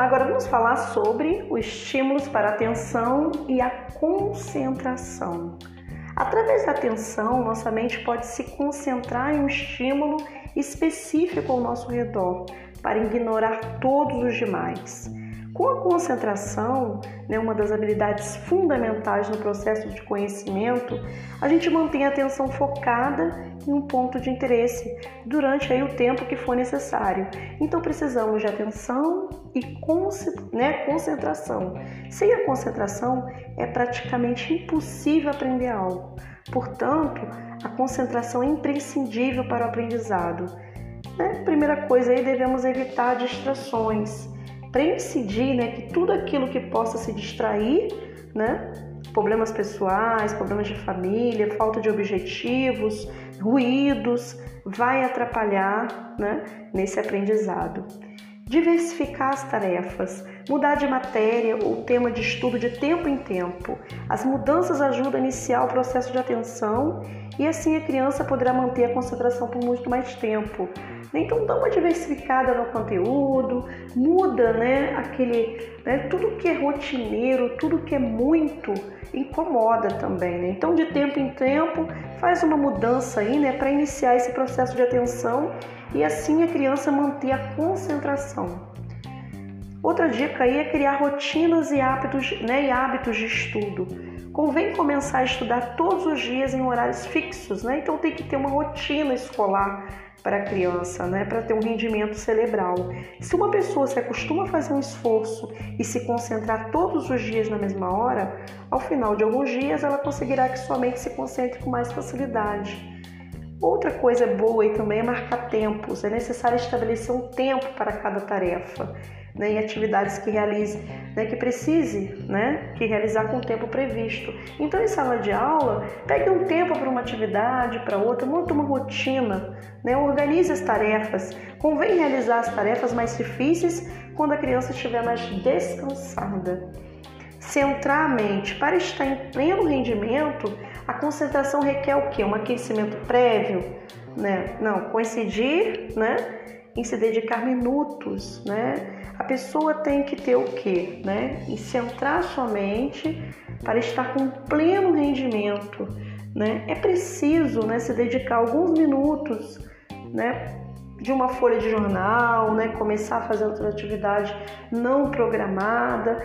agora vamos falar sobre os estímulos para a atenção e a concentração. Através da atenção, nossa mente pode se concentrar em um estímulo específico ao nosso redor, para ignorar todos os demais. Com a concentração, né, uma das habilidades fundamentais no processo de conhecimento, a gente mantém a atenção focada em um ponto de interesse durante aí o tempo que for necessário. Então precisamos de atenção e né, concentração. Sem a concentração é praticamente impossível aprender algo. Portanto, a concentração é imprescindível para o aprendizado. Né? Primeira coisa aí, devemos evitar distrações para incidir né, que tudo aquilo que possa se distrair, né, problemas pessoais, problemas de família, falta de objetivos, ruídos, vai atrapalhar né, nesse aprendizado. Diversificar as tarefas, mudar de matéria ou tema de estudo de tempo em tempo. As mudanças ajudam a iniciar o processo de atenção e assim a criança poderá manter a concentração por muito mais tempo. Então dá uma diversificada no conteúdo, muda, né, aquele, né, tudo que é rotineiro, tudo que é muito incomoda também, né? Então de tempo em tempo faz uma mudança aí, né, para iniciar esse processo de atenção e assim a criança manter a concentração. Outra dica aí é criar rotinas e hábitos, né, e hábitos de estudo. Convém começar a estudar todos os dias em horários fixos, né? Então tem que ter uma rotina escolar para a criança, né, para ter um rendimento cerebral. Se uma pessoa se acostuma a fazer um esforço e se concentrar todos os dias na mesma hora, ao final de alguns dias ela conseguirá que sua mente se concentre com mais facilidade. Outra coisa boa aí também é marcar tempos. É necessário estabelecer um tempo para cada tarefa né, atividades que realize, né, que precise, né, que realizar com o tempo previsto. Então, em sala de aula, pegue um tempo para uma atividade, para outra, monte uma rotina, né, organize as tarefas. Convém realizar as tarefas mais difíceis quando a criança estiver mais descansada. Centrar a mente para estar em pleno rendimento, a concentração requer o quê? Um aquecimento prévio, né? Não, coincidir, né? Em se dedicar minutos, né? a pessoa tem que ter o quê? Né? E centrar sua mente para estar com pleno rendimento. Né? É preciso né, se dedicar alguns minutos né, de uma folha de jornal, né, começar a fazer outra atividade não programada,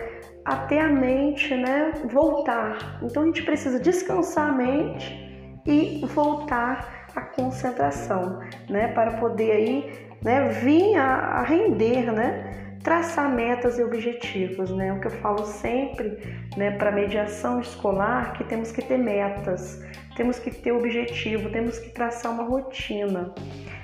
até a mente né, voltar. Então a gente precisa descansar a mente e voltar à concentração, né, para poder aí né, vir a, a render, né, traçar metas e objetivos, né? O que eu falo sempre, né, para mediação escolar, que temos que ter metas, temos que ter objetivo, temos que traçar uma rotina.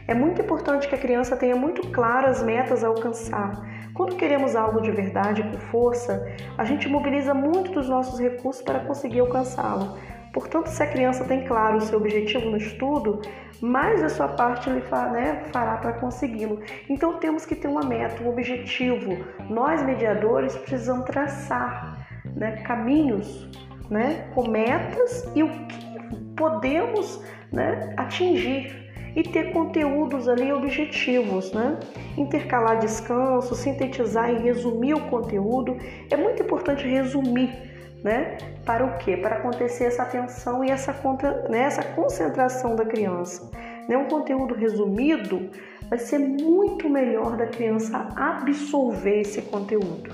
É muito importante que a criança tenha muito claras metas a alcançar. Quando queremos algo de verdade com força, a gente mobiliza muito dos nossos recursos para conseguir alcançá-lo. Portanto, se a criança tem claro o seu objetivo no estudo, mais a sua parte ele né, fará para consegui-lo. Então, temos que ter uma meta, um objetivo. Nós, mediadores, precisamos traçar né, caminhos né, com metas e o que podemos né, atingir e ter conteúdos ali objetivos, né? Intercalar descanso, sintetizar e resumir o conteúdo. É muito importante resumir né? Para o quê? Para acontecer essa atenção e essa, contra, né? essa concentração da criança. Né? Um conteúdo resumido vai ser muito melhor da criança absorver esse conteúdo.